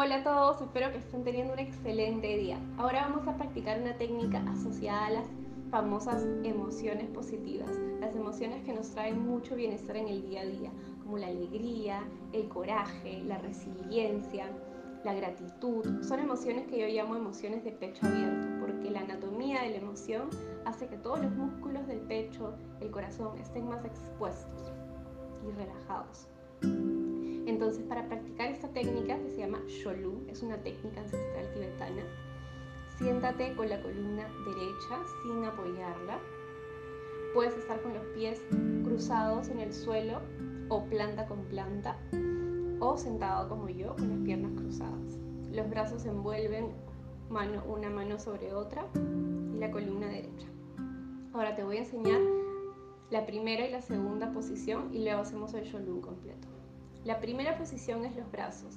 Hola a todos, espero que estén teniendo un excelente día. Ahora vamos a practicar una técnica asociada a las famosas emociones positivas, las emociones que nos traen mucho bienestar en el día a día, como la alegría, el coraje, la resiliencia, la gratitud. Son emociones que yo llamo emociones de pecho abierto, porque la anatomía de la emoción hace que todos los músculos del pecho, el corazón, estén más expuestos y relajados. Sholu, es una técnica ancestral tibetana, siéntate con la columna derecha sin apoyarla. Puedes estar con los pies cruzados en el suelo o planta con planta o sentado como yo con las piernas cruzadas. Los brazos envuelven mano, una mano sobre otra y la columna derecha. Ahora te voy a enseñar la primera y la segunda posición y luego hacemos el Sholun completo. La primera posición es los brazos.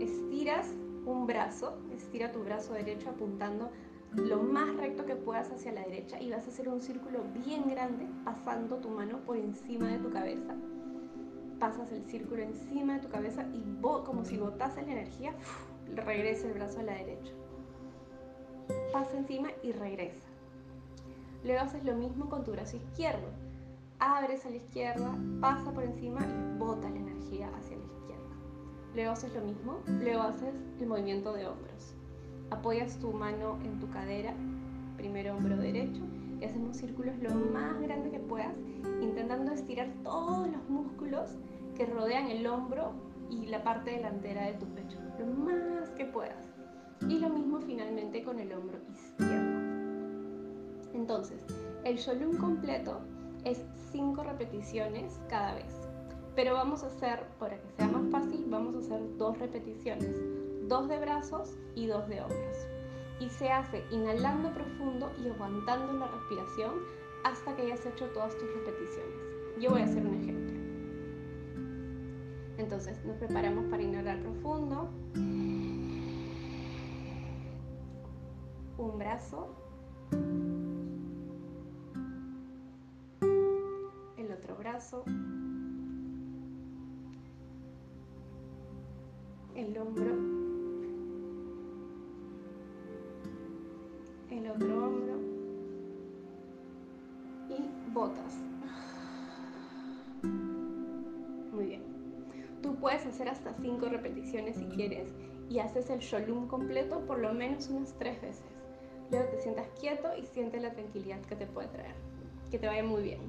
Estiras un brazo, estira tu brazo derecho apuntando lo más recto que puedas hacia la derecha y vas a hacer un círculo bien grande pasando tu mano por encima de tu cabeza. Pasas el círculo encima de tu cabeza y como si botases la energía, regresa el brazo a la derecha. Pasa encima y regresa. Luego haces lo mismo con tu brazo izquierdo abres a la izquierda, pasa por encima y bota la energía hacia la izquierda. Luego haces lo mismo, luego haces el movimiento de hombros. Apoyas tu mano en tu cadera, primer hombro derecho, y hacemos círculos lo más grande que puedas, intentando estirar todos los músculos que rodean el hombro y la parte delantera de tu pecho, lo más que puedas. Y lo mismo finalmente con el hombro izquierdo. Entonces, el Sholun completo es 5 repeticiones cada vez. Pero vamos a hacer, para que sea más fácil, vamos a hacer dos repeticiones, dos de brazos y dos de hombros. Y se hace inhalando profundo y aguantando la respiración hasta que hayas hecho todas tus repeticiones. Yo voy a hacer un ejemplo. Entonces nos preparamos para inhalar profundo. Un brazo, el hombro, el otro hombro y botas. Muy bien. Tú puedes hacer hasta 5 repeticiones si quieres y haces el sholum completo por lo menos unas 3 veces. Luego te sientas quieto y sientes la tranquilidad que te puede traer. Que te vaya muy bien.